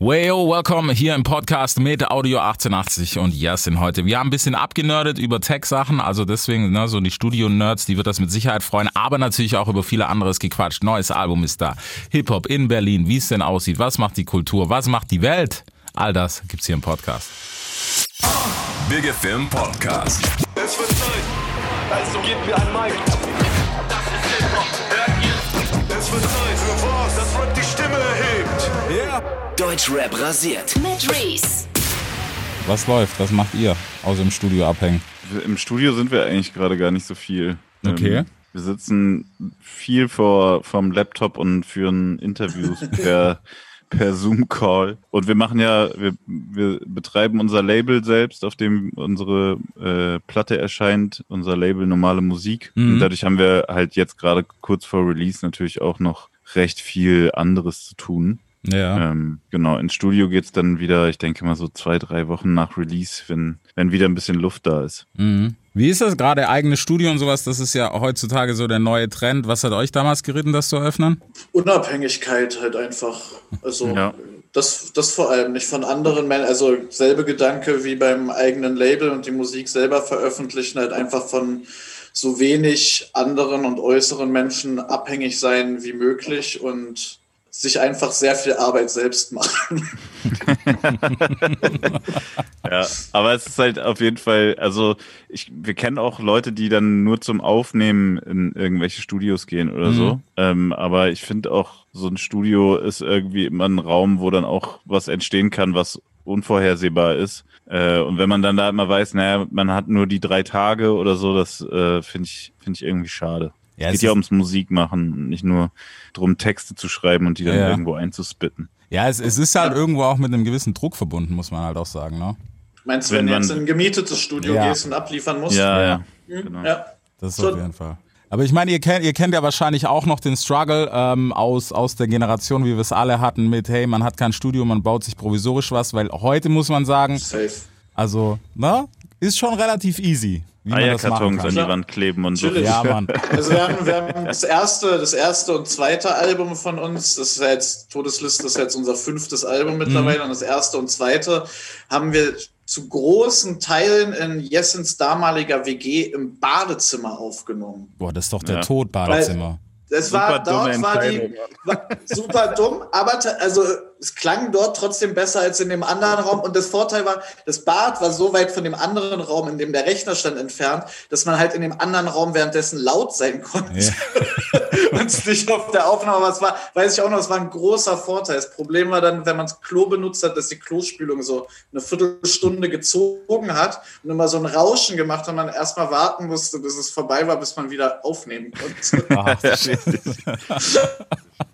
Wayo, welcome hier im Podcast mit Audio 1880 und Yasin heute. Wir haben ein bisschen abgenördet über Tech-Sachen, also deswegen, ne, so die Studio-Nerds, die wird das mit Sicherheit freuen, aber natürlich auch über viele anderes gequatscht. Neues Album ist da. Hip-Hop in Berlin, wie es denn aussieht, was macht die Kultur, was macht die Welt? All das gibt's hier im Podcast. Big Film Podcast. Es wird Zeit, also gebt mir ein Mic. Yeah. Deutschrap rasiert. Mit Reese. Was läuft? Was macht ihr außer im Studio abhängen? Im Studio sind wir eigentlich gerade gar nicht so viel. Okay. Ähm, wir sitzen viel vor vom Laptop und führen Interviews per, per Zoom-Call. Und wir machen ja, wir, wir betreiben unser Label selbst, auf dem unsere äh, Platte erscheint, unser Label Normale Musik. Mhm. Und dadurch haben wir halt jetzt gerade kurz vor Release natürlich auch noch recht viel anderes zu tun. Ja. Ähm, genau, ins Studio geht's dann wieder, ich denke mal so zwei, drei Wochen nach Release, wenn, wenn wieder ein bisschen Luft da ist. Mhm. Wie ist das gerade, eigenes Studio und sowas? Das ist ja heutzutage so der neue Trend. Was hat euch damals geritten, das zu eröffnen? Unabhängigkeit halt einfach. Also Ja. das, das vor allem nicht von anderen Menschen. Also selbe Gedanke wie beim eigenen Label und die Musik selber veröffentlichen, halt einfach von so wenig anderen und äußeren Menschen abhängig sein wie möglich und sich einfach sehr viel Arbeit selbst machen. Ja, aber es ist halt auf jeden Fall, also ich, wir kennen auch Leute, die dann nur zum Aufnehmen in irgendwelche Studios gehen oder so. Ähm, aber ich finde auch, so ein Studio ist irgendwie immer ein Raum, wo dann auch was entstehen kann, was unvorhersehbar ist. Äh, und wenn man dann da immer weiß, naja, man hat nur die drei Tage oder so, das äh, finde ich, finde ich irgendwie schade. Ja, es es geht ja ums Musik machen, nicht nur drum, Texte zu schreiben und die dann Ja. irgendwo einzuspitten. Ja, es, es ist halt irgendwo auch mit einem gewissen Druck verbunden, muss man halt auch sagen, ne? Meinst du, Wenn wenn, du jetzt in ein gemietetes Studio Ja. gehst und abliefern musst? Ja, Ja. ja. Hm, genau. ja. Das ist Schon. auf jeden Fall. Aber ich meine, ihr kennt, ihr kennt ja wahrscheinlich auch noch den Struggle ähm, aus, aus der Generation, wie wir es alle hatten, mit, hey, man hat kein Studio, man baut sich provisorisch was, weil heute muss man sagen, Safe. also, ne, ist schon relativ easy, wie das Eierkartons an die. Wand kleben und so. Ja, Mann. Also wir haben, wir haben das erste, das erste und zweite Album von uns, das ist ja jetzt, Todesliste ist jetzt unser fünftes Album mittlerweile und das erste und zweite haben wir zu großen Teilen in Jessens damaliger WG im Badezimmer aufgenommen. Boah, das ist doch der Ja. Tod, Badezimmer. Es Super war, dort war die, war super dumm, aber also es klang dort trotzdem besser als in dem anderen Raum. Und das Vorteil war, das Bad war so weit von dem anderen Raum, in dem der Rechner stand, entfernt, dass man halt in dem anderen Raum währenddessen laut sein konnte und es nicht auf der Aufnahme. Aber es war, weiß ich auch noch, es war ein großer Vorteil. Das Problem war dann, wenn man das Klo benutzt hat, dass die Klospülung so eine Viertelstunde gezogen hat und immer so ein Rauschen gemacht hat und man erstmal warten musste, bis es vorbei war, bis man wieder aufnehmen konnte. Ach,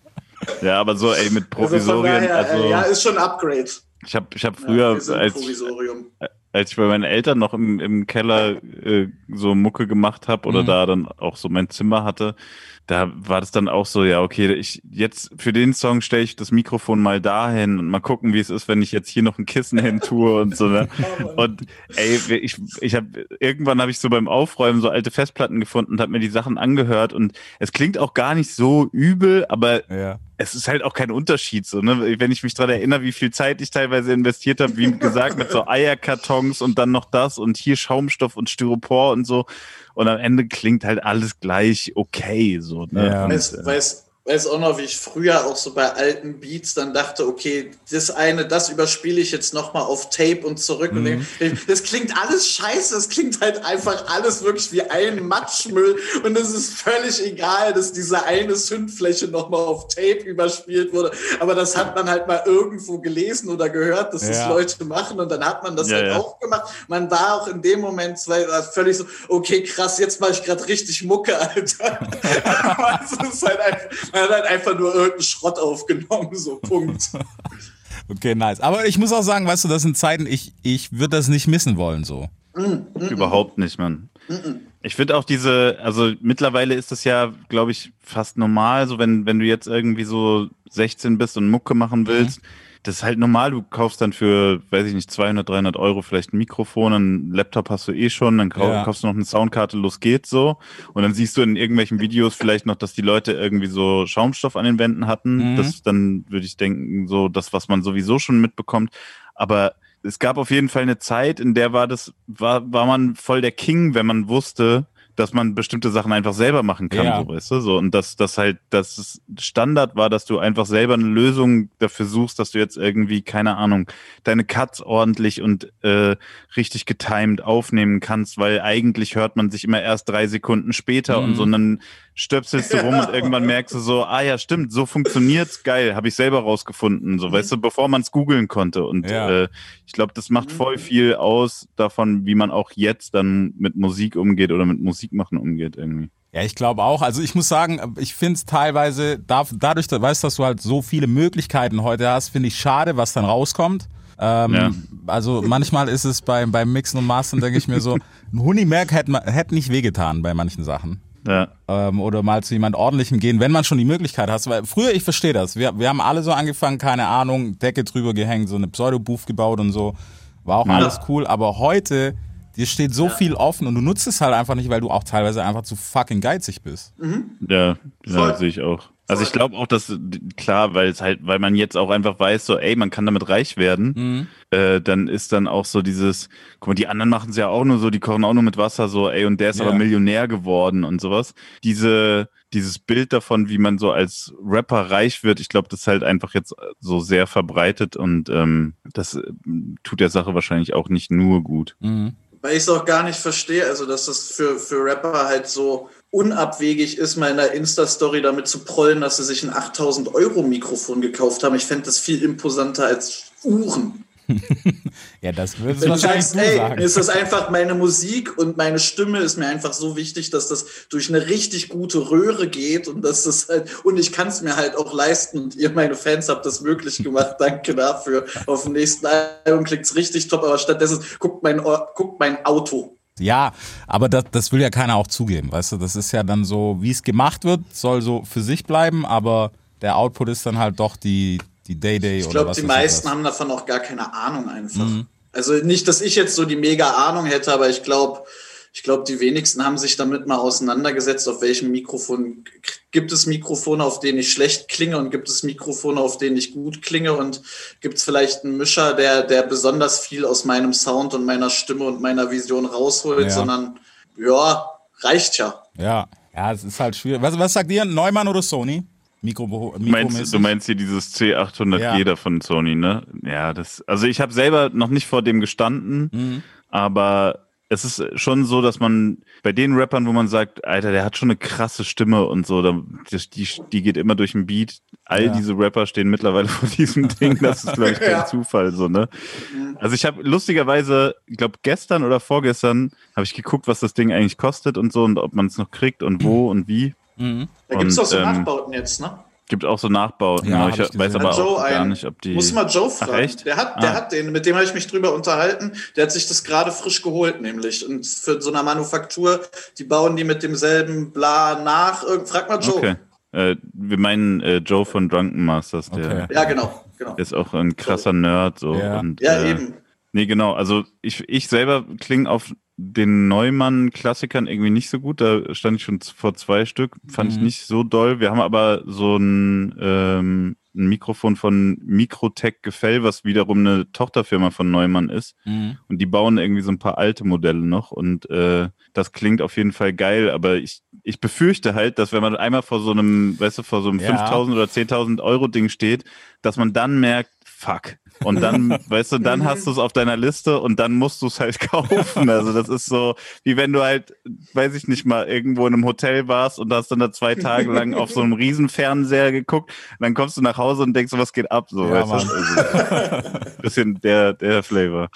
Ja, aber so, ey, mit Also Provisorien, daher, also, äh, ja, ist schon ein Upgrade. ich habe ich hab Ja, früher, sind als, Provisorium. als ich bei meinen Eltern noch im, im Keller äh, so Mucke gemacht habe oder Mhm. da dann auch so mein Zimmer hatte, da war das dann auch so, ja, okay, ich jetzt für den Song stelle ich das Mikrofon mal dahin und mal gucken, wie es ist, wenn ich jetzt hier noch ein Kissen hin tue und so. Ne? Und ey, ich, ich habe irgendwann habe ich so beim Aufräumen so alte Festplatten gefunden und habe mir die Sachen angehört und es klingt auch gar nicht so übel, aber ja. Es ist halt auch kein Unterschied so, ne? Wenn ich mich dran erinnere, wie viel Zeit ich teilweise investiert habe, wie gesagt, mit so Eierkartons und dann noch das und hier Schaumstoff und Styropor und so. Und am Ende klingt halt alles gleich okay, so, ne? Ja. Und, Weiß, äh, weiß, weiß auch noch, wie ich früher auch so bei alten Beats dann dachte, okay, das eine, das überspiele ich jetzt nochmal auf Tape und zurück. Und Mhm. denke, das klingt alles scheiße, das klingt halt einfach alles wirklich wie ein Matschmüll. Und es ist völlig egal, dass diese eine Sündfläche nochmal auf Tape überspielt wurde. Aber das hat man halt mal irgendwo gelesen oder gehört, dass das Ja. Leute machen. Und dann hat man das Ja, halt ja. auch gemacht. Man war auch in dem Moment völlig so, okay, krass, jetzt mache ich gerade richtig Mucke, Alter. Es ist halt einfach, man hat halt einfach nur irgendeinen Schrott aufgenommen, so Punkt. Okay, nice. Aber ich muss auch sagen, weißt du, das sind Zeiten, ich, ich würde das nicht missen wollen, so. Überhaupt nicht, Mann. Ich finde auch diese, also mittlerweile ist das ja, glaube ich, fast normal, so wenn, wenn du jetzt irgendwie so 16 bist und Mucke machen willst, das ist halt normal, du kaufst dann für, weiß ich nicht, 200, 300 Euro vielleicht ein Mikrofon, einen Laptop hast du eh schon, dann kau Ja. kaufst du noch eine Soundkarte, los geht's so. Und dann siehst du in irgendwelchen Videos vielleicht noch, dass die Leute irgendwie so Schaumstoff an den Wänden hatten. Mhm. Das dann, würde ich denken, so das, was man sowieso schon mitbekommt. Aber es gab auf jeden Fall eine Zeit, in der war das, war, war man voll der King, wenn man wusste, dass man bestimmte Sachen einfach selber machen kann, Ja. so weißt du, so und dass das halt, dass es Standard war, dass du einfach selber eine Lösung dafür suchst, dass du jetzt irgendwie keine Ahnung deine Cuts ordentlich und äh, richtig getimed aufnehmen kannst, weil eigentlich hört man sich immer erst drei Sekunden später Mhm. und so und dann stöpselst du rum und irgendwann merkst du so, ah ja, stimmt, so funktioniert's, geil, habe ich selber rausgefunden, so weißt du, bevor man es googeln konnte und Ja. äh, ich glaube, das macht voll viel aus davon, wie man auch jetzt dann mit Musik umgeht oder mit Musikmachen umgeht irgendwie. Ja, ich glaube auch. Also ich muss sagen, ich finde es teilweise, da, dadurch, dass, weißt, dass du halt so viele Möglichkeiten heute hast, finde ich schade, was dann rauskommt. Ähm, Ja. Also manchmal ist es beim, beim Mixen und Mastern, denke ich mir so, ein Hunimerk hätte hätte nicht wehgetan bei manchen Sachen. Ja. Ähm, oder mal zu jemand ordentlichem gehen, wenn man schon die Möglichkeit hat. Weil früher, ich verstehe das. Wir, wir haben alle so angefangen, keine Ahnung, Decke drüber gehängt, so eine Pseudo-Booth gebaut und so. War auch Ja. alles cool. Aber heute, dir steht so viel offen und du nutzt es halt einfach nicht, weil du auch teilweise einfach zu fucking geizig bist. Ja, Voll. ja sehe ich auch. Also ich glaube auch, dass klar, weil es halt, weil man jetzt auch einfach weiß, so, ey, man kann damit reich werden, äh, dann ist dann auch so dieses, guck mal, die anderen machen es ja auch nur so, die kochen auch nur mit Wasser, so, ey, und der ist Ja. aber Millionär geworden und sowas. Diese, dieses Bild davon, wie man so als Rapper reich wird, ich glaube, das ist halt einfach jetzt so sehr verbreitet und ähm, das äh, tut der Sache wahrscheinlich auch nicht nur gut. Mhm. Weil ich es auch gar nicht verstehe, also dass das für, für Rapper halt so unabwegig ist, mal in der Insta-Story damit zu prollen, dass sie sich ein 8000 Euro Mikrofon gekauft haben. Ich fände das viel imposanter als Uhren. Ja, das würdest du Wenn du wahrscheinlich sagst, ey, sagen. ist das einfach meine Musik und meine Stimme ist mir einfach so wichtig, dass das durch eine richtig gute Röhre geht und dass das halt, und ich kann es mir halt auch leisten und ihr, meine Fans, habt das möglich gemacht. Danke dafür. Auf dem nächsten Album klickt's richtig top, aber stattdessen guckt mein, guckt mein Auto. Ja, aber das, das will ja keiner auch zugeben, weißt du? Das ist ja dann so, wie es gemacht wird, soll so für sich bleiben, aber der Output ist dann halt doch die, die Day-Day Ich oder glaube, was die weiß meisten was. haben davon auch gar keine Ahnung einfach. Mhm. Also nicht, dass ich jetzt so die mega Ahnung hätte, aber ich glaube, ich glaube, die wenigsten haben sich damit mal auseinandergesetzt, auf welchem Mikrofon gibt es Mikrofone, auf denen ich schlecht klinge und gibt es Mikrofone, auf denen ich gut klinge und gibt es vielleicht einen Mischer, der, der besonders viel aus meinem Sound und meiner Stimme und meiner Vision rausholt, Ja. sondern ja, reicht ja. Ja, ja, es ist halt schwierig. Was, was sagt ihr, Neumann oder Sony? Mikro, Mikro Du meinst, du meinst hier dieses C800G Ja. da von Sony, ne? Ja, das, also ich habe selber noch nicht vor dem gestanden, Mhm. aber es ist schon so, dass man bei den Rappern, wo man sagt, Alter, der hat schon eine krasse Stimme und so, die, die geht immer durch den Beat. All Ja. diese Rapper stehen mittlerweile vor diesem Ding. Das ist, glaube ich, kein Ja. Zufall, so, ne? Also ich habe lustigerweise, ich glaube gestern oder vorgestern, habe ich geguckt, was das Ding eigentlich kostet und so und ob man es noch kriegt und wo und wie. Mhm. Da gibt es doch so ähm, Nachbauten jetzt, ne? Gibt auch so Nachbauten. Ja, ich ich weiß aber auch gar einen? nicht, ob die. Muss mal Joe fragen. echt? Der hat, der Ah. hat den, mit dem habe ich mich drüber unterhalten. Der hat sich das gerade frisch geholt, nämlich. Und für so eine Manufaktur, die bauen die mit demselben Bla nach. Frag mal Joe. Okay. Äh, wir meinen äh, Joe von Drunken Masters, der, Okay. Ja, genau. genau. der ist auch ein krasser Nerd. So. Ja. Und, Ja, äh, eben. Nee, genau. Also ich, ich selber klinge auf den Neumann-Klassikern irgendwie nicht so gut. Da stand ich schon vor zwei Stück. Fand ich nicht so doll. Wir haben aber so ein, ähm, ein Mikrofon von Mikrotech Gefell, was wiederum eine Tochterfirma von Neumann ist. Mhm. Und die bauen irgendwie so ein paar alte Modelle noch. Und äh, das klingt auf jeden Fall geil. Aber ich, ich befürchte halt, dass wenn man einmal vor so einem, weißt du, vor so einem Ja. 5.000 oder 10.000 Euro Ding steht, dass man dann merkt, fuck. Und dann, weißt du, dann hast du es auf deiner Liste und dann musst du es halt kaufen. Also das ist so, wie wenn du halt, weiß ich nicht mal, irgendwo in einem Hotel warst und hast dann da zwei Tage lang auf so einem Riesenfernseher geguckt. Und dann kommst du nach Hause und denkst, was geht ab? So, Ja, weißt du? Also, bisschen der, der Flavor.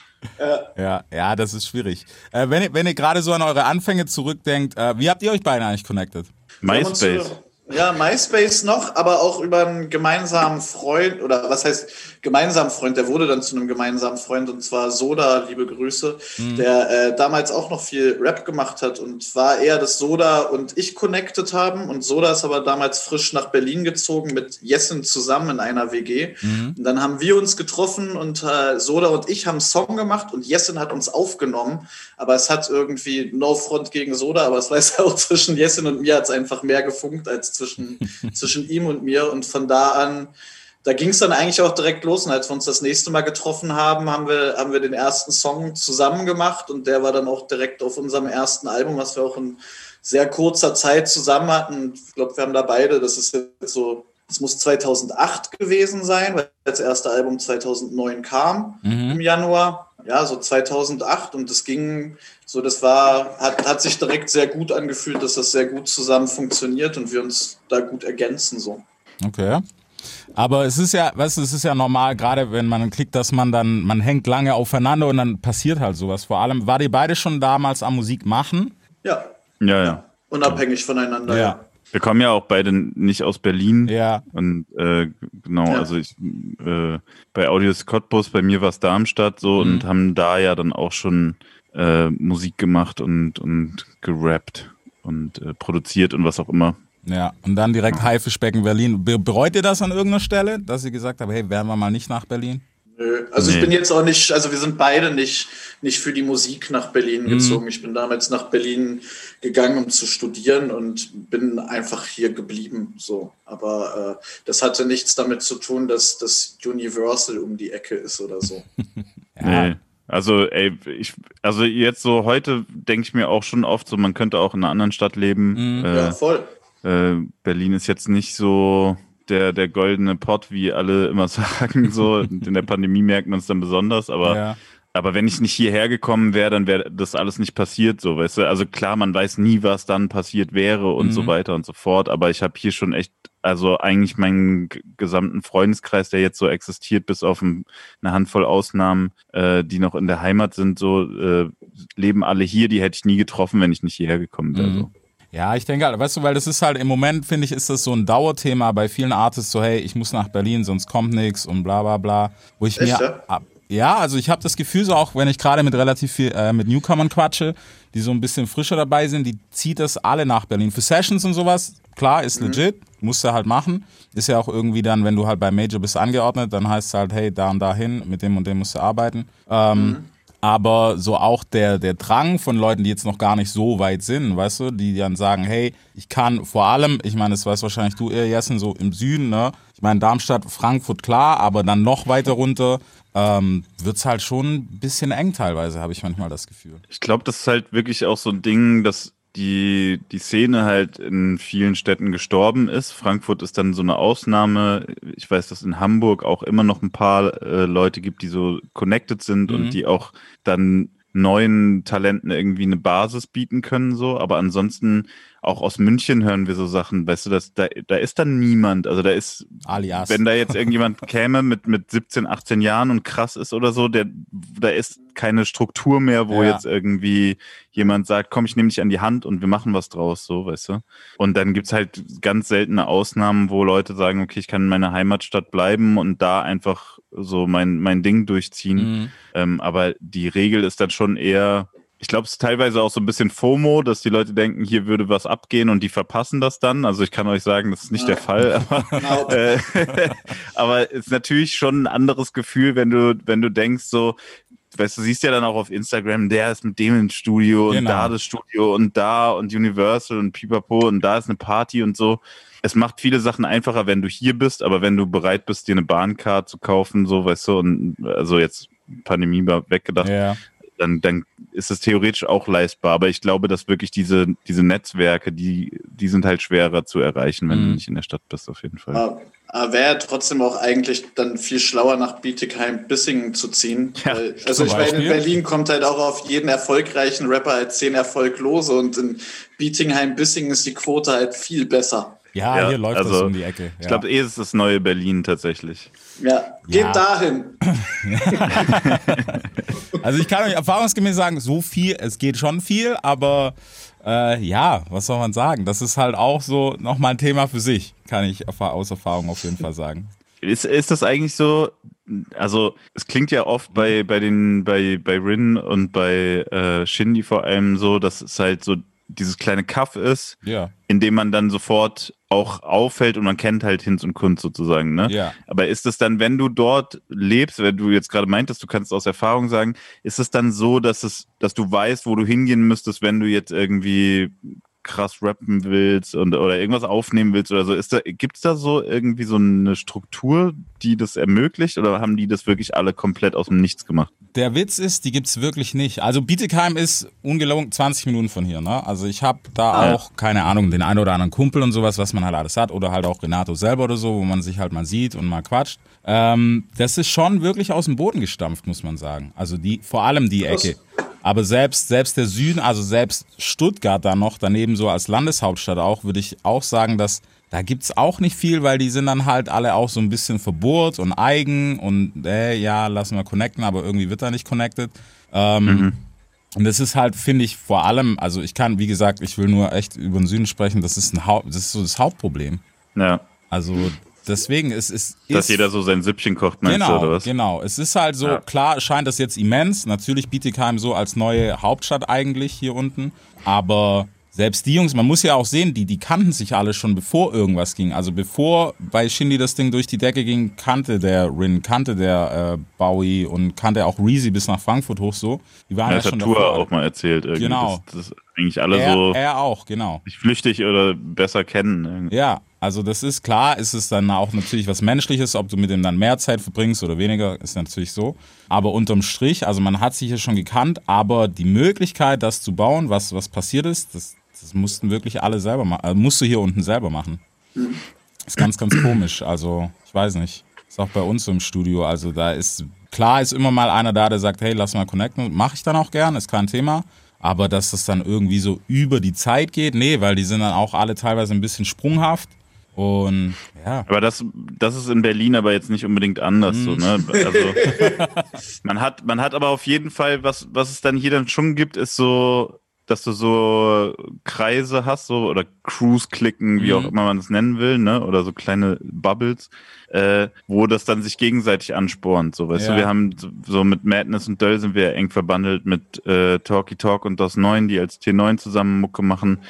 Ja, ja, das ist schwierig. Äh, wenn ihr, wenn ihr gerade so an eure Anfänge zurückdenkt, äh, wie habt ihr euch beide eigentlich connected? MySpace. Ja, MySpace noch, aber auch über einen gemeinsamen Freund oder was heißt gemeinsamen Freund, der wurde dann zu einem gemeinsamen Freund und zwar Soda, liebe Grüße, der äh, damals auch noch viel Rap gemacht hat und war eher, dass Soda und ich connected haben und Soda ist aber damals frisch nach Berlin gezogen mit Jessen zusammen in einer WG und dann haben wir uns getroffen und äh, Soda und ich haben einen Song gemacht und Jessen hat uns aufgenommen, aber es hat irgendwie No Front gegen Soda, aber es weiß auch zwischen Jessen und mir hat es einfach mehr gefunkt als zwischen, zwischen ihm und mir und von da an da ging es dann eigentlich auch direkt los. Und als wir uns das nächste Mal getroffen haben, haben wir, haben wir den ersten Song zusammen gemacht und der war dann auch direkt auf unserem ersten Album, was wir auch in sehr kurzer Zeit zusammen hatten. Ich glaube, wir haben da beide, das ist jetzt so, es muss 2008 gewesen sein, weil das erste Album 2009 kam im Januar. Ja, so 2008 und das ging so, das war, hat, hat sich direkt sehr gut angefühlt, dass das sehr gut zusammen funktioniert und wir uns da gut ergänzen so. Okay. Aber es ist ja, weißt du, es ist ja normal, gerade wenn man klickt, dass man dann, man hängt lange aufeinander und dann passiert halt sowas. Vor allem, war ihr beide schon damals am Musik machen? Ja, Ja, ja. unabhängig voneinander. Ja. Wir kommen ja auch beide nicht aus Berlin. Ja. Und äh, genau, Ja. also ich äh, bei Audios Cottbus, bei mir war es Darmstadt so und haben da ja dann auch schon äh, Musik gemacht und, und gerappt und äh, produziert und was auch immer. Ja. Und dann direkt Haifischbecken Berlin. Be bereut ihr das an irgendeiner Stelle, dass ihr gesagt habt, hey, wären wir mal nicht nach Berlin? Nö. Also ich Nee. bin jetzt auch nicht, also wir sind beide nicht, nicht für die Musik nach Berlin Mhm. gezogen. Ich bin damals nach Berlin gegangen, um zu studieren und bin einfach hier geblieben. So. Aber äh, das hatte nichts damit zu tun, dass das Universal um die Ecke ist oder so. Nee. Also, ey, ich, also jetzt so heute denke ich mir auch schon oft so, man könnte auch in einer anderen Stadt leben. Äh, Ja, voll. äh, Berlin ist jetzt nicht so der, der goldene Pott, wie alle immer sagen. So, in der Pandemie merkt man es dann besonders, aber Ja. Aber wenn ich nicht hierher gekommen wäre, dann wäre das alles nicht passiert, so, weißt du? Also klar, man weiß nie, was dann passiert wäre und so weiter und so fort. Aber ich habe hier schon echt, also eigentlich meinen gesamten Freundeskreis, der jetzt so existiert, bis auf ein, eine Handvoll Ausnahmen, äh, die noch in der Heimat sind, so äh, leben alle hier. Die hätte ich nie getroffen, wenn ich nicht hierher gekommen wäre. So. Ja, ich denke halt, weißt du, weil das ist halt im Moment, finde ich, ist das so ein Dauerthema bei vielen Artists, so, hey, ich muss nach Berlin, sonst kommt nichts und bla bla bla. Wo ich Echt, mir. ja? ab- Ja, also ich habe das Gefühl, so auch wenn ich gerade mit relativ viel, äh, mit Newcomern quatsche, die so ein bisschen frischer dabei sind, die zieht das alle nach Berlin. Für Sessions und sowas, klar, ist legit, musst du halt machen. Ist ja auch irgendwie dann, wenn du halt bei Major bist angeordnet, dann heißt es halt, hey, da und da hin, mit dem und dem musst du arbeiten. Ähm, aber so auch der, der Drang von Leuten, die jetzt noch gar nicht so weit sind, weißt du, die dann sagen, hey, ich kann vor allem, ich meine, das weißt wahrscheinlich du eher, Jessen, so im Süden, ne? Ich meine, Darmstadt, Frankfurt, klar, aber dann noch weiter runter ähm, wird's halt schon ein bisschen eng teilweise, habe ich manchmal das Gefühl. Ich glaube, das ist halt wirklich auch so ein Ding, dass die, die Szene halt in vielen Städten gestorben ist. Frankfurt ist dann so eine Ausnahme. Ich weiß, dass in Hamburg auch immer noch ein paar äh, Leute gibt, die so connected sind und die auch dann neuen Talenten irgendwie eine Basis bieten können, so. Aber ansonsten auch aus München hören wir so Sachen, weißt du, dass da, da ist dann niemand. Also da ist, Alias. wenn da jetzt irgendjemand käme mit, mit 17, 18 Jahren und krass ist oder so, der, da ist keine Struktur mehr, wo Ja. jetzt irgendwie jemand sagt, komm, ich nehme dich an die Hand und wir machen was draus, so, weißt du. Und dann gibt's halt ganz seltene Ausnahmen, wo Leute sagen, okay, ich kann in meiner Heimatstadt bleiben und da einfach so mein, mein Ding durchziehen. Mhm. Ähm, aber die Regel ist dann schon eher, ich glaube, es ist teilweise auch so ein bisschen FOMO, dass die Leute denken, hier würde was abgehen und die verpassen das dann. Also ich kann euch sagen, das ist nicht der Fall, aber, Genau. äh, aber es ist natürlich schon ein anderes Gefühl, wenn du, wenn du denkst, so, weißt du, siehst ja dann auch auf Instagram, der ist mit dem ins Studio Genau. und da das Studio und da und Universal und Pipapo und da ist eine Party und so. Es macht viele Sachen einfacher, wenn du hier bist, aber wenn du bereit bist, dir eine Bahncard zu kaufen, so, weißt du, und also jetzt Pandemie mal weggedacht, Ja. Dann, dann ist es theoretisch auch leistbar. Aber ich glaube, dass wirklich diese, diese Netzwerke, die, die sind halt schwerer zu erreichen, wenn Mhm. du nicht in der Stadt bist, auf jeden Fall. Aber, aber wäre trotzdem auch eigentlich dann viel schlauer nach Bietigheim-Bissingen zu ziehen. Ja, Weil, also ich meine, in. Berlin kommt halt auch auf jeden erfolgreichen Rapper halt zehn Erfolglose und in Bietigheim-Bissingen ist die Quote halt viel besser. Ja, Ja, hier läuft das also, um die Ecke. Ich Ja. glaube, eh ist das neue Berlin tatsächlich. Ja, geht Ja. dahin. Also ich kann euch erfahrungsgemäß sagen, so viel, es geht schon viel, aber äh, ja, was soll man sagen? Das ist halt auch so nochmal ein Thema für sich, kann ich aus Erfahrung auf jeden Fall sagen. Ist, ist das eigentlich so, also es klingt ja oft bei, bei den, bei, bei Rin und bei äh, Shindy vor allem so, dass es halt so dieses kleine Kaff ist, Ja. in dem man dann sofort auch auffällt und man kennt halt Hinz und Kunst sozusagen, ne? Ja. Aber ist es dann, wenn du dort lebst, wenn du jetzt gerade meintest, du kannst aus Erfahrung sagen, ist es dann so, dass es, dass du weißt, wo du hingehen müsstest, wenn du jetzt irgendwie krass rappen willst und oder irgendwas aufnehmen willst oder so. Ist da, gibt's da so irgendwie so eine Struktur, die das ermöglicht oder haben die das wirklich alle komplett aus dem Nichts gemacht? Der Witz ist, die gibt's wirklich nicht. Also Bietigheim ist ungelogen 20 Minuten von hier. Ne? Also ich habe da Ja. auch, keine Ahnung, den einen oder anderen Kumpel und sowas, was man halt alles hat. Oder halt auch Renato selber oder so, wo man sich halt mal sieht und mal quatscht. Ähm, das ist schon wirklich aus dem Boden gestampft, muss man sagen. Also die, vor allem die. Ecke. Aber selbst, selbst der Süden, also selbst Stuttgart da noch, daneben so als Landeshauptstadt auch, würde ich auch sagen, dass da gibt's auch nicht viel, weil die sind dann halt alle auch so ein bisschen verbohrt und eigen und äh, ja, lassen wir connecten, aber irgendwie wird da nicht connected. Ähm, Und das ist halt, finde ich, vor allem, also ich kann, wie gesagt, ich will nur echt über den Süden sprechen, das ist, ein Haupt, das, ist so das Hauptproblem. Ja. Also deswegen, es ist. Dass ist, jeder so sein Süppchen kocht, meinst Genau, du, oder was? genau. Es ist halt so, Ja. klar scheint das jetzt immens. Natürlich Bietigheim so als neue Hauptstadt eigentlich hier unten. Aber selbst die Jungs, man muss ja auch sehen, die, die kannten sich alle schon bevor irgendwas ging. Also bevor bei Shindy das Ding durch die Decke ging, kannte der Rin, kannte der äh, Bowie und kannte auch Reezy bis nach Frankfurt hoch so. Die waren Ja, ja, das hat schon Tour davor. auch mal erzählt. Irgendwie, Genau. Dass, dass eigentlich alle er, so er auch, genau. sich flüchtig oder besser kennen. irgendwie. Ja, also das ist klar, ist es dann auch natürlich was Menschliches, ob du mit dem dann mehr Zeit verbringst oder weniger, ist natürlich so. Aber unterm Strich, also man hat sich hier schon gekannt, aber die Möglichkeit, das zu bauen, was, was passiert ist, das, das mussten wirklich alle selber machen, also musst du hier unten selber machen. Ist ganz, ganz komisch. Also, ich weiß nicht. Ist auch bei uns im Studio. Also, da ist, klar ist immer mal einer da, der sagt, hey, lass mal connecten. Mache ich dann auch gern, ist kein Thema. Aber dass das dann irgendwie so über die Zeit geht, nee, weil die sind dann auch alle teilweise ein bisschen sprunghaft. Und ja, Aber das, das ist in Berlin aber jetzt nicht unbedingt anders. So, ne? Also, man, hat, man hat aber auf jeden Fall, was, was es dann hier dann schon gibt, ist so, dass du so Kreise hast, so oder Cruise-Klicken, wie auch immer man es nennen will, ne? Oder so kleine Bubbles, äh, wo das dann sich gegenseitig anspornt. So, weißt Ja. du, wir haben so- so mit Madness und Döll sind wir eng verbandelt mit äh, Talkie Talk und DOS 9, die als T9 zusammen Mucke machen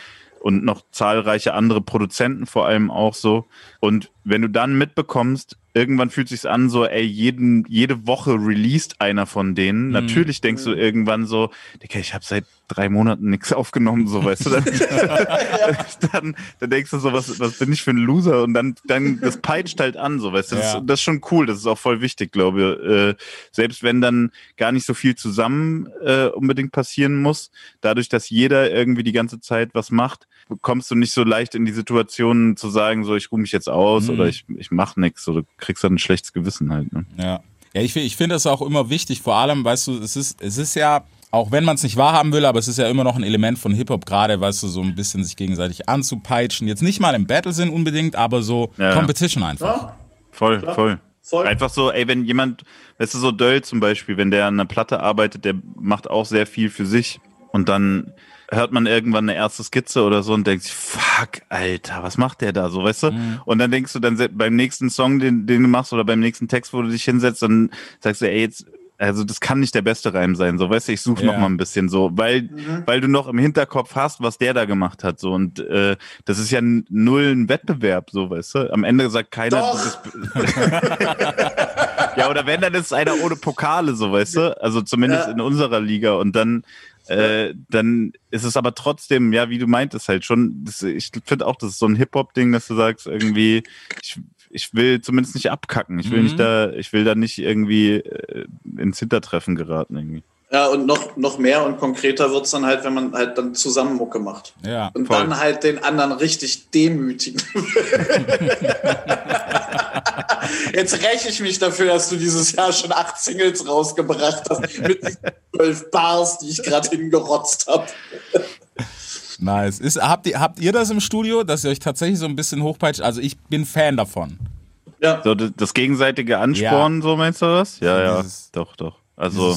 und noch zahlreiche andere Produzenten vor allem auch so. Und wenn du dann mitbekommst, irgendwann fühlt sich's an, so, ey, jeden, jede Woche released einer von denen. Natürlich denkst du irgendwann so, Digga, ich habe seit drei Monaten nichts aufgenommen, so weißt du. Dann, dann, dann denkst du so, was, was bin ich für ein Loser? Und dann, dann das peitscht halt an, so weißt du. Das, Ja. ist, das ist schon cool, das ist auch voll wichtig, glaube ich. Äh, selbst wenn dann gar nicht so viel zusammen äh, unbedingt passieren muss, dadurch, dass jeder irgendwie die ganze Zeit was macht, kommst du nicht so leicht in die Situation zu sagen, so ich ruhe mich jetzt aus Mhm. oder ich, ich mach nichts oder kriegst dann ein schlechtes Gewissen halt. Ne? Ja, ja ich, ich finde das auch immer wichtig, vor allem, weißt du, es ist, es ist ja, auch wenn man es nicht wahrhaben will, aber es ist ja immer noch ein Element von Hip-Hop, gerade, weißt du, so ein bisschen sich gegenseitig anzupeitschen. Jetzt nicht mal im Battle sind unbedingt, aber so Ja. Competition einfach. Ja, Voll, voll. voll. Einfach so, ey, wenn jemand, weißt du, so Döll zum Beispiel, wenn der an einer Platte arbeitet, der macht auch sehr viel für sich und dann hört man irgendwann eine erste Skizze oder so und denkt sich, fuck, Alter, was macht der da so, weißt du? Und dann denkst du dann beim nächsten Song, den, den du machst oder beim nächsten Text, wo du dich hinsetzt, dann sagst du, ey, jetzt, also das kann nicht der beste Reim sein, so, weißt du, ich suche Ja. noch mal ein bisschen so, weil, weil du noch im Hinterkopf hast, was der da gemacht hat, so, und äh, das ist ja null ein Wettbewerb, so, weißt du? Am Ende sagt keiner, Doch. du bist, ja, oder wenn, dann ist es einer ohne Pokale, so, weißt du? Also zumindest Ja. in unserer Liga. Und dann, äh, dann ist es aber trotzdem, ja, wie du meintest halt schon, das, ich finde auch, das ist so ein Hip-Hop-Ding, dass du sagst, irgendwie, ich, ich will zumindest nicht abkacken. Ich will Mhm. nicht da, ich will da nicht irgendwie äh, ins Hintertreffen geraten irgendwie. Ja, und noch, noch mehr und konkreter wird's dann halt, wenn man halt dann zusammen Mucke macht. Ja. Und Voll. dann halt den anderen richtig demütigen. Jetzt räche ich mich dafür, dass du dieses Jahr schon acht Singles rausgebracht hast mit zwölf Bars, die ich gerade hingerotzt habe. Nice. Ist, habt, ihr, habt ihr das im Studio, dass ihr euch tatsächlich so ein bisschen hochpeitscht? Also ich bin Fan davon. Ja. So d- das gegenseitige Anspornen, so meinst du das? Ja, ja, Dieses- doch, doch. Also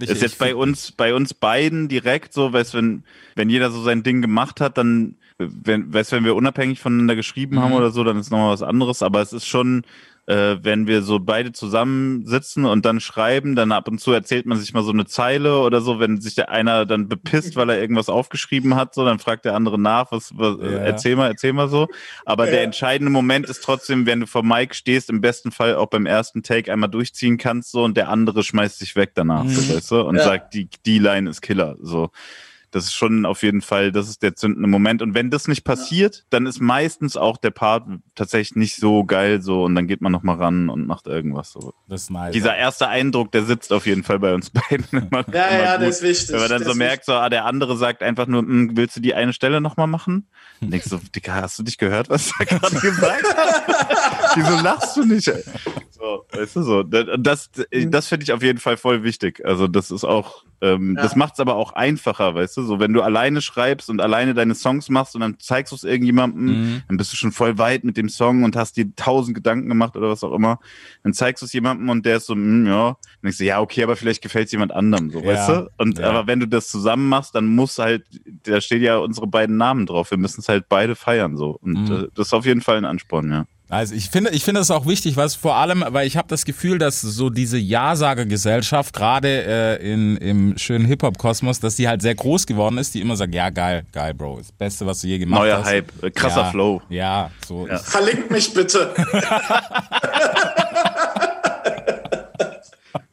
ist jetzt bei uns, bei uns beiden direkt so, weißt wenn, wenn jeder so sein Ding gemacht hat, dann, wenn, weißt wenn wir unabhängig voneinander geschrieben haben Mhm. oder so, dann ist nochmal was anderes. Aber es ist schon, äh, wenn wir so beide zusammensitzen und dann schreiben, dann ab und zu erzählt man sich mal so eine Zeile oder so, wenn sich der einer dann bepisst, weil er irgendwas aufgeschrieben hat, so, dann fragt der andere nach, was, was Ja. erzähl mal, erzähl mal so. Aber der Ja. entscheidende Moment ist trotzdem, wenn du vor Mike stehst, im besten Fall auch beim ersten Take einmal durchziehen kannst, so, und der andere schmeißt sich weg danach, so, weißt du, und Ja. sagt, die, die Line ist Killer, so. Das ist schon auf jeden Fall, das ist der zündende Moment. Und wenn das nicht passiert, dann ist meistens auch der Part tatsächlich nicht so geil so und dann geht man nochmal ran und macht irgendwas so. Das ist nice. Dieser erste Eindruck, der sitzt auf jeden Fall bei uns beiden immer. Ja, immer ja, gut. der ist wichtig. Wenn man dann so merkt, so, ah, der andere sagt einfach nur, "Hm, willst du die eine Stelle nochmal machen? Und denkst du, Digga, hast du nicht gehört, was er gerade gesagt hat? Wieso lachst du nicht? Ey? So, weißt du so. Das, das finde ich auf jeden Fall voll wichtig. Also, das ist auch, ähm, Ja. das macht es aber auch einfacher, weißt du? So, wenn du alleine schreibst und alleine deine Songs machst und dann zeigst du es irgendjemandem, Mhm. dann bist du schon voll weit mit dem Song und hast dir tausend Gedanken gemacht oder was auch immer. Dann zeigst du es jemandem und der ist so, hm, ja. Und denkst du, ja, okay, aber vielleicht gefällt es jemand anderem, so, Ja. weißt du? Und Ja. aber wenn du das zusammen machst, dann muss halt, da steht ja unsere beiden Namen drauf. Wir müssen es halt beide feiern, so. Und Mhm. äh, das ist auf jeden Fall ein Ansporn, ja. Also ich finde, ich finde es auch wichtig, was vor allem, weil ich habe das Gefühl, dass so diese Ja-Sager-Gesellschaft gerade äh, in im schönen Hip-Hop-Kosmos, dass die halt sehr groß geworden ist, die immer sagt, ja geil, geil, Bro, das Beste, was du je gemacht Neuer hast. Hype, äh, krasser ja, Flow. Ja, so. Ja. Verlinkt mich bitte.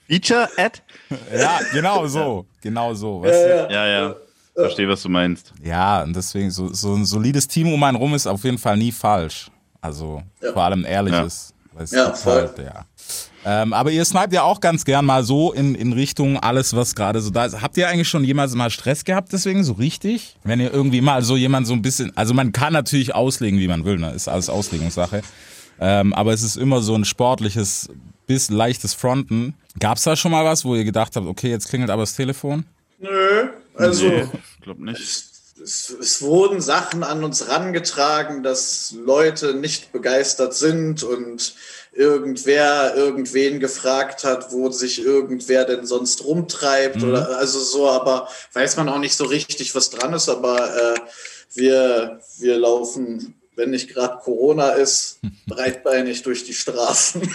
Feature Ad? Ja, genau so, genau so. Weißt du? Ja, ja. Verstehe, was du meinst. Ja, und deswegen so, so ein solides Team um einen rum ist auf jeden Fall nie falsch. Also vor allem ehrliches. Ja, du, voll. halt, ja. Ähm, aber ihr sniped ja auch ganz gern mal so in, in Richtung alles, was gerade so da ist. Habt ihr eigentlich schon jemals mal Stress gehabt deswegen so richtig? Wenn ihr irgendwie mal so jemand so ein bisschen, also man kann natürlich auslegen, wie man will, ne? ist alles Auslegungssache. Ähm, aber es ist immer so ein sportliches, bis leichtes Fronten. Gab's da schon mal was, wo ihr gedacht habt, okay, jetzt klingelt aber das Telefon? Nö. Also, Nee, ich glaube nicht. Es, es wurden Sachen an uns rangetragen, dass Leute nicht begeistert sind und irgendwer irgendwen gefragt hat, wo sich irgendwer denn sonst rumtreibt oder also so, aber weiß man auch nicht so richtig, was dran ist, aber äh, wir, wir laufen, wenn nicht gerade Corona ist, breitbeinig durch die Straßen.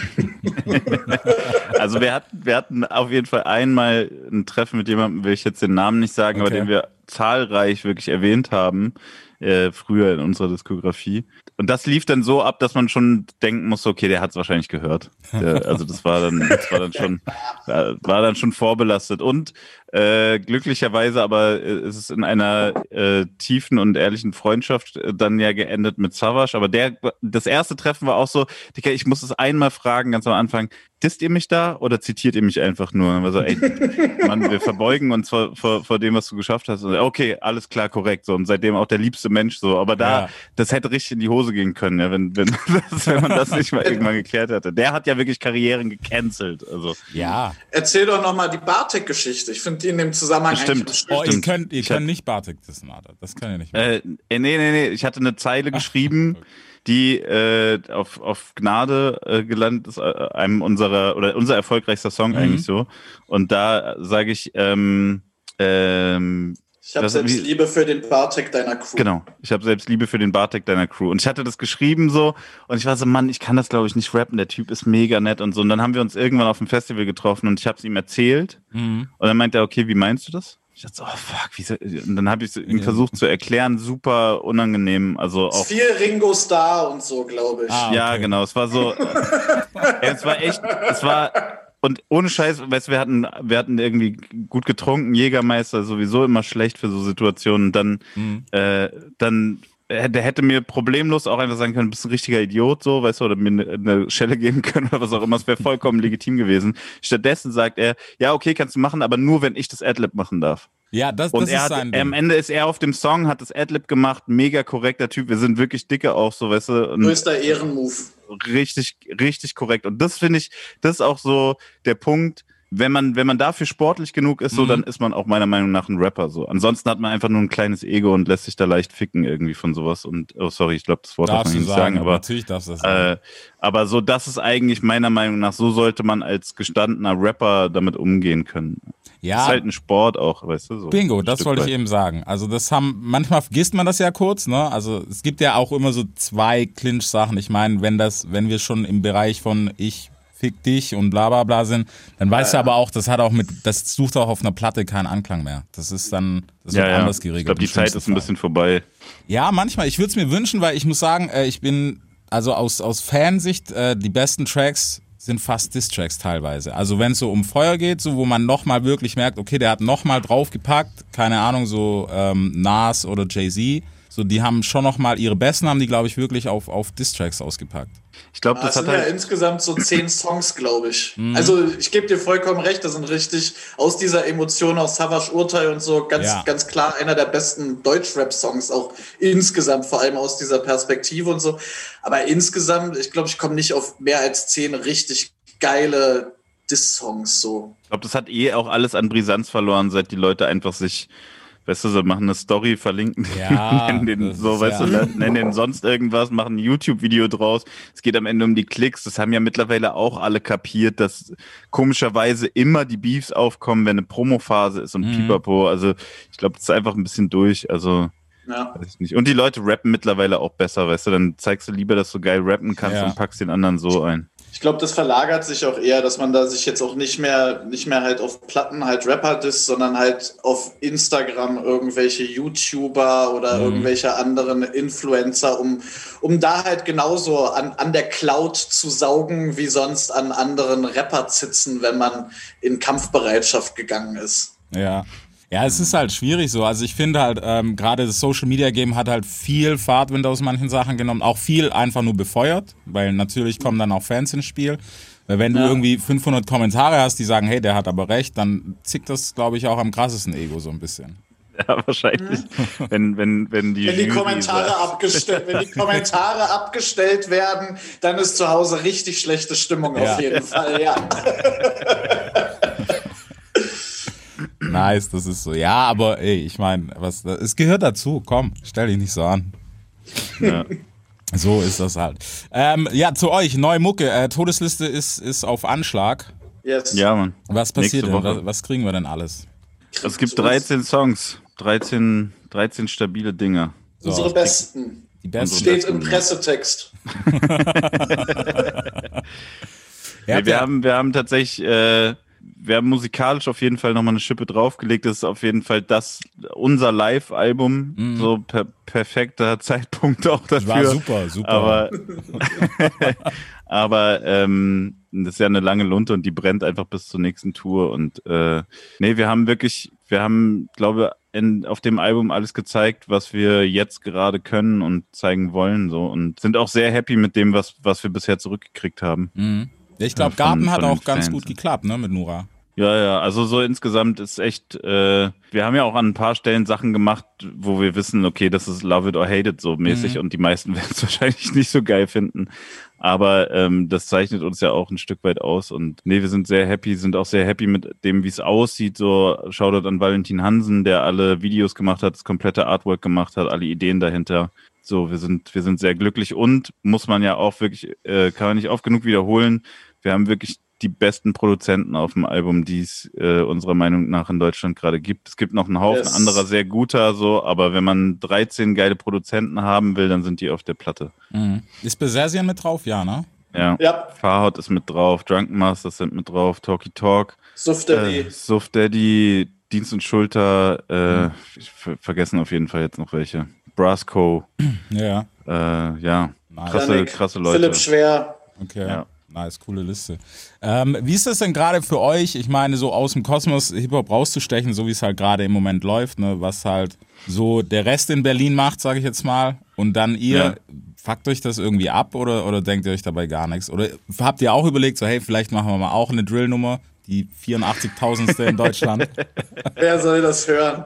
Also wir hatten, wir hatten auf jeden Fall einmal ein Treffen mit jemandem, will ich jetzt den Namen nicht sagen, aber Okay. den wir zahlreich wirklich erwähnt haben, äh, früher in unserer Diskografie. Und das lief dann so ab, dass man schon denken muss, okay, der hat es wahrscheinlich gehört. Der, also das war dann, das war dann schon, äh, war dann schon vorbelastet. Und äh, glücklicherweise aber äh, ist es in einer äh, tiefen und ehrlichen Freundschaft äh, dann ja geendet mit Savage. Aber der, das erste Treffen war auch so, Digga, ich muss es einmal fragen, ganz am Anfang, disst ihr mich da oder zitiert ihr mich einfach nur? Und war so, ey, Mann, wir verbeugen uns vor, vor, vor dem, was du geschafft hast. Und, okay, alles klar, korrekt. So, und seitdem auch der liebste Mensch so. Aber da, Ja. das hätte richtig in die Hose gehen können, ja, wenn, wenn, das, wenn man das nicht mal irgendwann geklärt hätte. Der hat ja wirklich Karrieren gecancelt. Also, Ja. Erzähl doch nochmal die Bartek-Geschichte. Ich finde in dem Zusammenhang Stimmt. Oh, ihr Stimmt. könnt, ihr Ich könnt nicht Bartik dissen, Alter. Das kann ihr nicht mehr. Äh, äh, nee, nee, nee. Ich hatte eine Zeile geschrieben, die äh, auf, auf Gnade äh, gelandet ist, äh, einem unserer, oder unser erfolgreichster Song Mhm. eigentlich so. Und da sage ich, ähm, ähm, Ich habe selbst wie- Liebe für den Bartek deiner Crew. Genau. Ich habe selbst Liebe für den Bartek deiner Crew. Und ich hatte das geschrieben so und ich war so, Mann, ich kann das glaube ich nicht rappen. Der Typ ist mega nett und so. Und dann haben wir uns irgendwann auf dem Festival getroffen und ich habe es ihm erzählt. Mhm. Und dann meinte er, okay, wie meinst du das? Ich dachte so, oh fuck, wie soll, und dann habe ich ihm Ja. versucht zu erklären, super unangenehm. Also auch viel Ringo Starr und so, glaube ich. Ah, ja, okay. genau. Es war so. ja, es war echt. Es war. Und ohne Scheiß, weißt du, wir hatten, wir hatten irgendwie gut getrunken, Jägermeister sowieso immer schlecht für so Situationen. Dann, Mhm. äh, dann, der hätte mir problemlos auch einfach sagen können, du bist ein richtiger Idiot, so, weißt du, oder mir eine, eine Schelle geben können oder was auch immer. Es wäre vollkommen legitim gewesen. Stattdessen sagt er, ja, okay, kannst du machen, aber nur, wenn ich das Adlib machen darf. Ja, das, Und das er ist hat, sein am Ding. Ende ist er auf dem Song, hat das Adlib gemacht, mega korrekter Typ. Wir sind wirklich dicke auch so, weißt du. Größter Ehrenmove. richtig, richtig korrekt. Und das finde ich, das ist auch so der Punkt, wenn man, wenn man dafür sportlich genug ist, Mhm. so, dann ist man auch meiner Meinung nach ein Rapper. So. Ansonsten hat man einfach nur ein kleines Ego und lässt sich da leicht ficken irgendwie von sowas. Und, oh sorry, ich glaube, das Wort darf man nicht sagen, sagen, aber natürlich darfst du das sagen. äh, aber so, das ist eigentlich meiner Meinung nach, so sollte man als gestandener Rapper damit umgehen können. ja, Das ist halt ein Sport auch, weißt du? So Bingo, das wollte ich eben sagen. Also das haben, manchmal vergisst man das ja kurz, ne? Also es gibt ja auch immer so zwei Clinch-Sachen. Ich meine, wenn das, wenn wir schon im Bereich von ich fick dich und bla bla bla sind, dann weißt du aber auch, das hat auch mit, das sucht auch auf einer Platte keinen Anklang mehr. Das ist dann, das wird Ja, ja. anders Ich geregelt. glaube, die Zeit ist ein bisschen vorbei. Ja, manchmal. Ich würde es mir wünschen, weil ich muss sagen, äh, ich bin, also aus, aus Fansicht, äh, die besten Tracks sind fast Diss-Tracks teilweise. Also wenn es so um Feuer geht, so wo man nochmal wirklich merkt, okay, der hat nochmal draufgepackt, keine Ahnung, so ähm, Nas oder Jay-Z, so die haben schon nochmal, ihre besten haben die, glaube ich, wirklich auf, auf Diss-Tracks ausgepackt. Ich glaube, Das das hat sind ja halt. insgesamt so zehn Songs, glaube ich. Mhm. Also ich gebe dir vollkommen recht, das sind richtig aus dieser Emotion, aus Savage Urteil und so ganz, Ja. ganz klar einer der besten Deutsch-Rap-Songs, auch insgesamt, vor allem aus dieser Perspektive und so. Aber insgesamt, ich glaube, ich komme nicht auf mehr als zehn richtig geile Diss-Songs so. Ich glaube, das hat eh auch alles an Brisanz verloren, seit die Leute einfach sich, weißt du, so machen eine Story, verlinken den, Ja, nennen den so, ist weißt ja- du, nennen den sonst irgendwas, machen ein YouTube-Video draus. Es geht am Ende um die Klicks. Das haben ja mittlerweile auch alle kapiert, dass komischerweise immer die Beefs aufkommen, wenn eine Promophase ist und Mhm. pipapo. Also ich glaube, das ist einfach ein bisschen durch. Also Ja. weiß ich nicht. Und die Leute rappen mittlerweile auch besser, weißt du, dann zeigst du lieber, dass du geil rappen kannst Ja. und packst den anderen so ein. Ich glaube, das verlagert sich auch eher, dass man da sich jetzt auch nicht mehr, nicht mehr halt auf Platten halt Rapper disst, sondern halt auf Instagram irgendwelche YouTuber oder irgendwelche anderen Influencer, um, um da halt genauso an, an der Cloud zu saugen, wie sonst an anderen Rapper-Zitzen, wenn man in Kampfbereitschaft gegangen ist. Ja. Ja, es ist halt schwierig so. Also ich finde halt, ähm, gerade das Social Media Game hat halt viel Fahrtwind aus manchen Sachen genommen, auch viel einfach nur befeuert, weil natürlich kommen dann auch Fans ins Spiel. Weil wenn du irgendwie 500 Kommentare hast, die sagen, hey, der hat aber recht, dann zickt das, glaube ich, auch am krassesten Ego so ein bisschen. Ja, wahrscheinlich. Wenn, wenn, wenn die, Wenn die Kommentare abgestellt, wenn die Kommentare abgestellt werden, dann ist zu Hause richtig schlechte Stimmung Ja. auf jeden Fall, ja. Nice, das ist so. Ja, aber ey, ich meine, was, es gehört dazu. Komm, stell dich nicht so an. Ja. So ist das halt. Ähm, ja, zu euch, neue Mucke. Äh, Todesliste ist, ist auf Anschlag. Yes. Ja, Mann. Was passiert denn? Was, was kriegen wir denn alles? Es gibt 13 Songs, 13, 13 stabile Dinger. So, Unsere Besten. die besten. Steht im Pressetext. Ja, Nee, wir, haben, wir haben tatsächlich, äh, wir haben musikalisch auf jeden Fall nochmal eine Schippe draufgelegt. Das ist auf jeden Fall das, unser Live-Album. So per perfekter Zeitpunkt auch dafür. war super, super. Aber, aber ähm, das ist ja eine lange Lunte und die brennt einfach bis zur nächsten Tour. Und äh, nee, wir haben wirklich, wir haben, glaube in, auf dem Album alles gezeigt, was wir jetzt gerade können und zeigen wollen. So und sind auch sehr happy mit dem, was, was wir bisher zurückgekriegt haben. Mhm. Ja, ich glaube, Ja, Garten hat auch ganz Fans. gut geklappt, ne, mit Nura. Ja, ja, also so insgesamt ist echt, äh, wir haben ja auch an ein paar Stellen Sachen gemacht, wo wir wissen, okay, das ist Love It or Hate It so mäßig Mhm. und die meisten werden es wahrscheinlich nicht so geil finden. Aber ähm, das zeichnet uns ja auch ein Stück weit aus und nee, wir sind sehr happy, sind auch sehr happy mit dem, wie es aussieht. So Shoutout an Valentin Hansen, der alle Videos gemacht hat, das komplette Artwork gemacht hat, alle Ideen dahinter. So, wir sind, wir sind sehr glücklich und muss man ja auch wirklich, äh, kann man nicht oft genug wiederholen. Wir haben wirklich die besten Produzenten auf dem Album, die es äh, unserer Meinung nach in Deutschland gerade gibt. Es gibt noch einen Haufen Yes. anderer sehr guter, so, aber wenn man 13 geile Produzenten haben will, dann sind die auf der Platte. Mhm. Ist Besersian mit drauf? Ja, ne? Ja. Ja, Farhot ist mit drauf, Drunken Masters sind mit drauf, Talkie Talk, Sufte äh, Suf Daddy, Dienst und Schulter, äh, ich ver vergessen auf jeden Fall jetzt noch welche. Brasco, Ja. äh, ja, Nice. krasse, krasse Leute. Philipp Schwer. Okay. Ja. Nice, coole Liste. Ähm, wie ist das denn gerade für euch? Ich meine, so aus dem Kosmos Hip-Hop rauszustechen, so wie es halt gerade im Moment läuft, ne? was halt so der Rest in Berlin macht, sage ich jetzt mal. Und dann ihr, Ja. fuckt euch das irgendwie ab oder, oder denkt ihr euch dabei gar nichts? Oder habt ihr auch überlegt, so hey, vielleicht machen wir mal auch eine Drill-Nummer, die 84.000. in Deutschland? Wer soll das hören?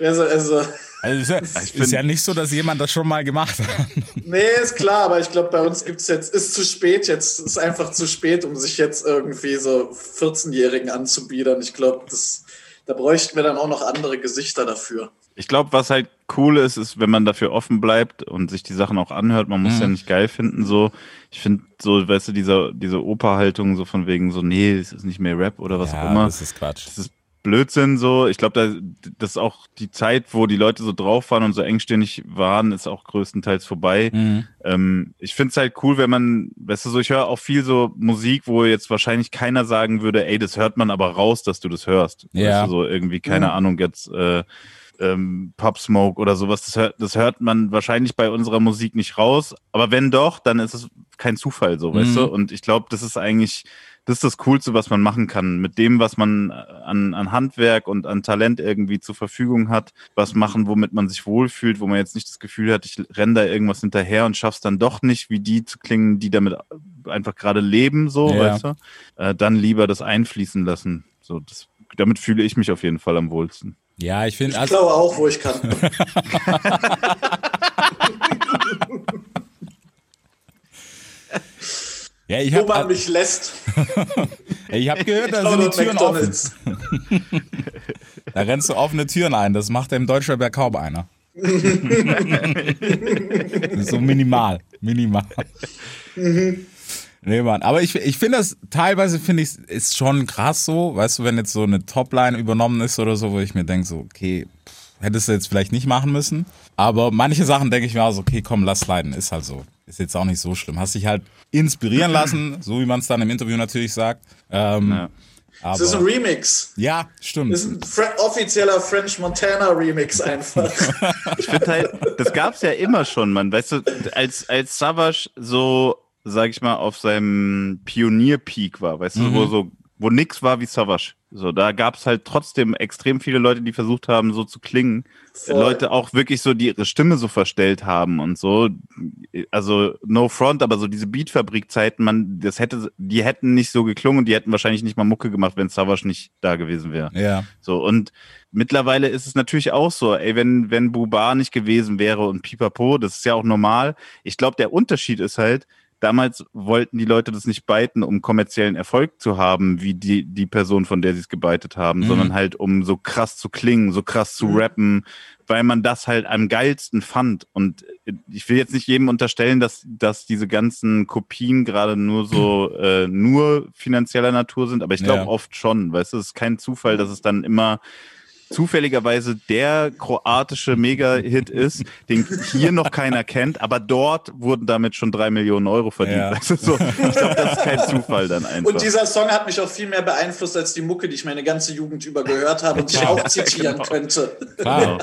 Also, also Also ist, ja, ist ja nicht so, dass jemand das schon mal gemacht hat. nee, ist klar, aber ich glaube, bei uns gibt es jetzt, ist zu spät jetzt, ist einfach zu spät, um sich jetzt irgendwie so 14-Jährigen anzubiedern. Ich glaube, das da bräuchten wir dann auch noch andere Gesichter dafür. Ich glaube, was halt cool ist, ist, wenn man dafür offen bleibt und sich die Sachen auch anhört. Man muss Mhm. ja nicht geil finden, so. Ich finde so, weißt du, diese, diese Oper-Haltung so von wegen so, nee, es ist nicht mehr Rap oder was auch immer. das ist Quatsch. Das ist Blödsinn so. Ich glaube, da, das ist auch die Zeit, wo die Leute so drauf waren und so engstirnig waren, ist auch größtenteils vorbei. Mhm. Ähm, ich finde es halt cool, wenn man, weißt du, so ich höre auch viel so Musik, wo jetzt wahrscheinlich keiner sagen würde, ey, das hört man aber raus, dass du das hörst. Ja. Weißt du, so irgendwie, keine Ahnung, jetzt äh, ähm, Pop Smoke oder sowas, das hört, das hört man wahrscheinlich bei unserer Musik nicht raus. Aber wenn doch, dann ist es kein Zufall, so, weißt Mhm. du? Und ich glaube, das ist eigentlich, das ist das Coolste, was man machen kann. Mit dem, was man an, an Handwerk und an Talent irgendwie zur Verfügung hat, was machen, womit man sich wohlfühlt, wo man jetzt nicht das Gefühl hat, ich renne da irgendwas hinterher und schaff's dann doch nicht, wie die zu klingen, die damit einfach gerade leben, so, Ja. weißt du? Äh, dann lieber das einfließen lassen. So, das, damit fühle ich mich auf jeden Fall am wohlsten. Ja, ich finde, Ich also, klaue auch, wo ich kann. ja, ich Wo habe man mich lässt. ich hab gehört, da sind die Türen offen. McDonalds. Da rennst du offene Türen ein. Das macht im Deutschrap ja kaum einer. so minimal. Minimal. Nee, Mann. Aber ich, ich finde das, teilweise finde ich, ist schon krass so, weißt du, wenn jetzt so eine Topline übernommen ist oder so, wo ich mir denke, so, okay, pff, hättest du jetzt vielleicht nicht machen müssen. Aber manche Sachen denke ich mir auch so, okay, komm, lass leiden, ist halt so. Ist jetzt auch nicht so schlimm. Hast dich halt inspirieren lassen, so wie man es dann im Interview natürlich sagt. Ähm, Ja. Das ist ein Remix. ja, stimmt. Das ist ein Fre offizieller French Montana Remix einfach. Ich finde halt, das gab's ja immer schon, man. Weißt du, als, als Savage so, sag ich mal, auf seinem Pionier-Peak war, weißt du, wo so, wo nix war wie Savage. So, da gab's halt trotzdem extrem viele Leute, die versucht haben, so zu klingen. Voll. Leute auch wirklich so die ihre Stimme so verstellt haben und so. Also no front, aber so diese Beatfabrik-Zeiten, man, das hätte, die hätten nicht so geklungen und die hätten wahrscheinlich nicht mal Mucke gemacht, wenn Savage nicht da gewesen wäre. ja. So, und mittlerweile ist es natürlich auch so, ey, wenn, wenn Bubar nicht gewesen wäre und Pipapo, das ist ja auch normal. Ich glaube, der Unterschied ist halt, damals wollten die Leute das nicht beiten, um kommerziellen Erfolg zu haben, wie die, die Person, von der sie es gebeitet haben, Mhm. sondern halt, um so krass zu klingen, so krass zu rappen, weil man das halt am geilsten fand. Und ich will jetzt nicht jedem unterstellen, dass, dass diese ganzen Kopien gerade nur so, äh, nur finanzieller Natur sind, aber ich glaube Ja. oft schon, weißt du, es ist kein Zufall, dass es dann immer zufälligerweise der kroatische Mega-Hit ist, den hier noch keiner kennt, aber dort wurden damit schon drei Millionen Euro verdient. Ja. Du, so, ich glaube, das ist kein Zufall dann einfach. Und dieser Song hat mich auch viel mehr beeinflusst als die Mucke, die ich meine ganze Jugend über gehört habe und die ich auch zitieren Genau. könnte. Klar.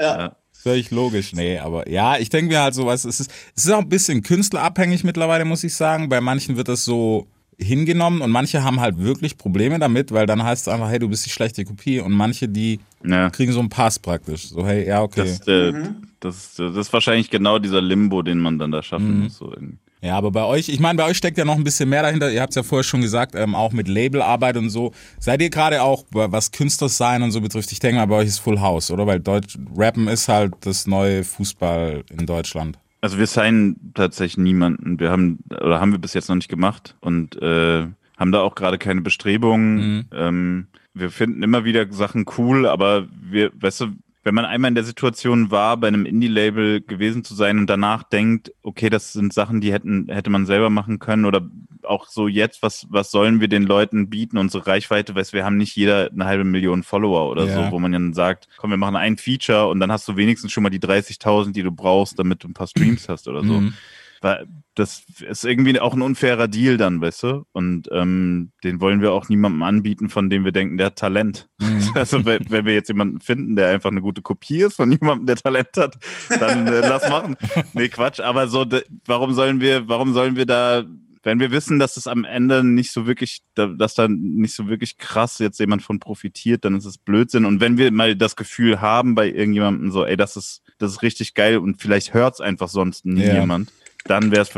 Ja. Völlig logisch, nee, aber ja, ich denke mir halt so, was es ist, es ist auch ein bisschen künstlerabhängig mittlerweile, muss ich sagen. Bei manchen wird das so hingenommen und manche haben halt wirklich Probleme damit, weil dann heißt es einfach, hey, du bist die schlechte Kopie und manche, die ja, kriegen so einen Pass praktisch. So, hey, ja, okay. das, äh, das, ist- das ist wahrscheinlich genau dieser Limbo, den man dann da schaffen Mhm. muss. So irgendwie. Ja, aber bei euch, ich meine, bei euch steckt ja noch ein bisschen mehr dahinter. Ihr habt es ja vorher schon gesagt, ähm, auch mit Labelarbeit und so. Seid ihr gerade auch, was Künstlers sein und so betrifft, ich denke mal, bei euch ist Full House, oder? Weil Deutsch, Rappen ist halt das neue Fußball in Deutschland. Also wir signen tatsächlich niemanden. Wir haben, oder haben wir bis jetzt noch nicht gemacht und äh, haben da auch gerade keine Bestrebungen. Ähm, wir finden immer wieder Sachen cool, aber wir, weißt du, wenn man einmal in der Situation war, bei einem Indie-Label gewesen zu sein und danach denkt, okay, das sind Sachen, die hätten, hätte man selber machen können oder auch so jetzt, was, was sollen wir den Leuten bieten, unsere Reichweite, du, wir haben nicht jeder eine halbe Million Follower oder Ja. so, wo man dann sagt, komm, wir machen ein Feature und dann hast du wenigstens schon mal die 30.000, die du brauchst, damit du ein paar Streams hast oder so. Mhm. Weil das ist irgendwie auch ein unfairer Deal dann, weißt du? Und ähm, den wollen wir auch niemandem anbieten, von dem wir denken, der hat Talent. Also wenn, wenn wir jetzt jemanden finden, der einfach eine gute Kopie ist von jemandem, der Talent hat, dann äh, lass machen. Nee, Quatsch. Aber so, warum sollen wir, warum sollen wir da, wenn wir wissen, dass es am Ende nicht so wirklich, da, dass da nicht so wirklich krass jetzt jemand von profitiert, dann ist es Blödsinn. Und wenn wir mal das Gefühl haben bei irgendjemandem so, ey, das ist, das ist richtig geil und vielleicht hört's einfach sonst nie Ja. jemand, dann wäre es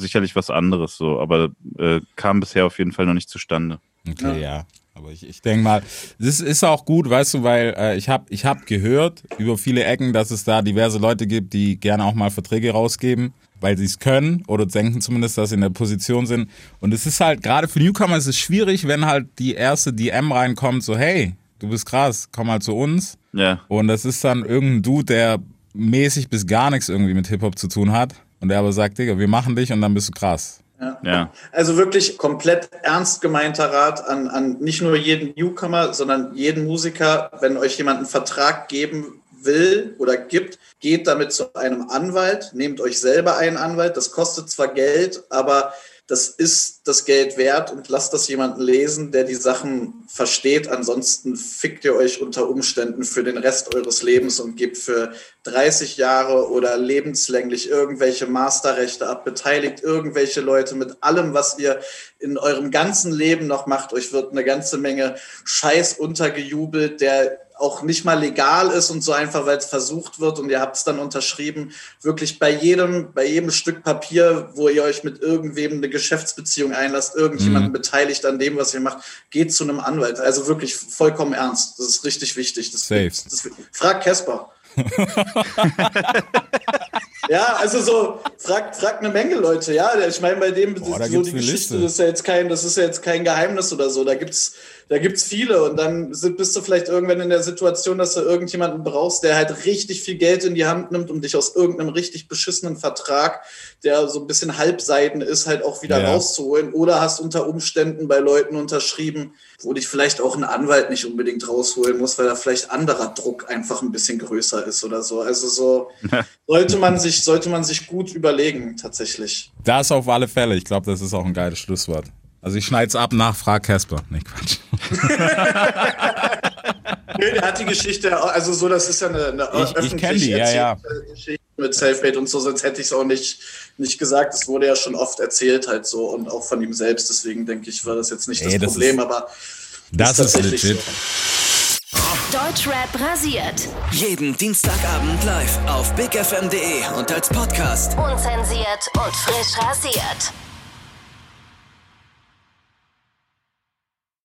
sicherlich was anderes so. Aber äh, kam bisher auf jeden Fall noch nicht zustande. Okay, ja. Aber ich, ich denke mal, das ist auch gut, weißt du, weil äh, ich habe ich hab gehört über viele Ecken, dass es da diverse Leute gibt, die gerne auch mal Verträge rausgeben, weil sie es können oder denken zumindest, dass sie in der Position sind. Und es ist halt, gerade für Newcomer ist es schwierig, wenn halt die erste DM reinkommt, so hey, du bist krass, komm mal zu uns. Ja. Und das ist dann irgendein Dude, der mäßig bis gar nichts irgendwie mit Hip-Hop zu tun hat. Und der aber sagt, Digga, wir machen dich und dann bist du krass. Ja. Also wirklich komplett ernst gemeinter Rat an, an nicht nur jeden Newcomer, sondern jeden Musiker, wenn euch jemand einen Vertrag geben will oder gibt, geht damit zu einem Anwalt, nehmt euch selber einen Anwalt. Das kostet zwar Geld, aber das ist das Geld wert und lasst das jemanden lesen, der die Sachen versteht. Ansonsten fickt ihr euch unter Umständen für den Rest eures Lebens und gebt für 30 Jahre oder lebenslänglich irgendwelche Masterrechte ab, beteiligt irgendwelche Leute mit allem, was ihr in eurem ganzen Leben noch macht. Euch wird eine ganze Menge Scheiß untergejubelt, der auch nicht mal legal ist und so einfach, weil es versucht wird und ihr habt es dann unterschrieben, wirklich bei jedem, bei jedem Stück Papier, wo ihr euch mit irgendwem eine Geschäftsbeziehung einlasst, irgendjemanden Mhm. beteiligt an dem, was ihr macht, geht zu einem Anwalt. Also wirklich vollkommen ernst. Das ist richtig wichtig. Das, Safe. Das, frag Casper. ja, also so, fragt frag eine Menge Leute, ja. Ich meine, bei dem Boah, so die Geschichte, Liste. das ist ja jetzt kein, das ist ja jetzt kein Geheimnis oder so. Da gibt's, da gibt's viele und dann bist du vielleicht irgendwann in der Situation, dass du irgendjemanden brauchst, der halt richtig viel Geld in die Hand nimmt, um dich aus irgendeinem richtig beschissenen Vertrag, der so ein bisschen halbseiden ist, halt auch wieder Ja. rauszuholen. Oder hast unter Umständen bei Leuten unterschrieben, wo dich vielleicht auch ein Anwalt nicht unbedingt rausholen muss, weil da vielleicht anderer Druck einfach ein bisschen größer ist oder so. Also so sollte man sich, sollte man sich gut überlegen, tatsächlich. Das auf alle Fälle. Ich glaube, das ist auch ein geiles Schlusswort. Also ich schneid's ab nach Frag Casper. Nee, Quatsch. Nee, der hat die Geschichte, also so, das ist ja eine, eine Ich- ich öffentlich kenn die, ja, ja. Geschichte mit Selfmade und so, sonst hätte ich es auch nicht, nicht gesagt. Das wurde ja schon oft erzählt halt so und auch von ihm selbst. Deswegen denke ich, war das jetzt nicht Ey, das das Problem, ist- aber Das ist tatsächlich legit. so. Deutschrap rasiert. Jeden Dienstagabend live auf bigfm.de und als Podcast. Unzensiert und frisch rasiert.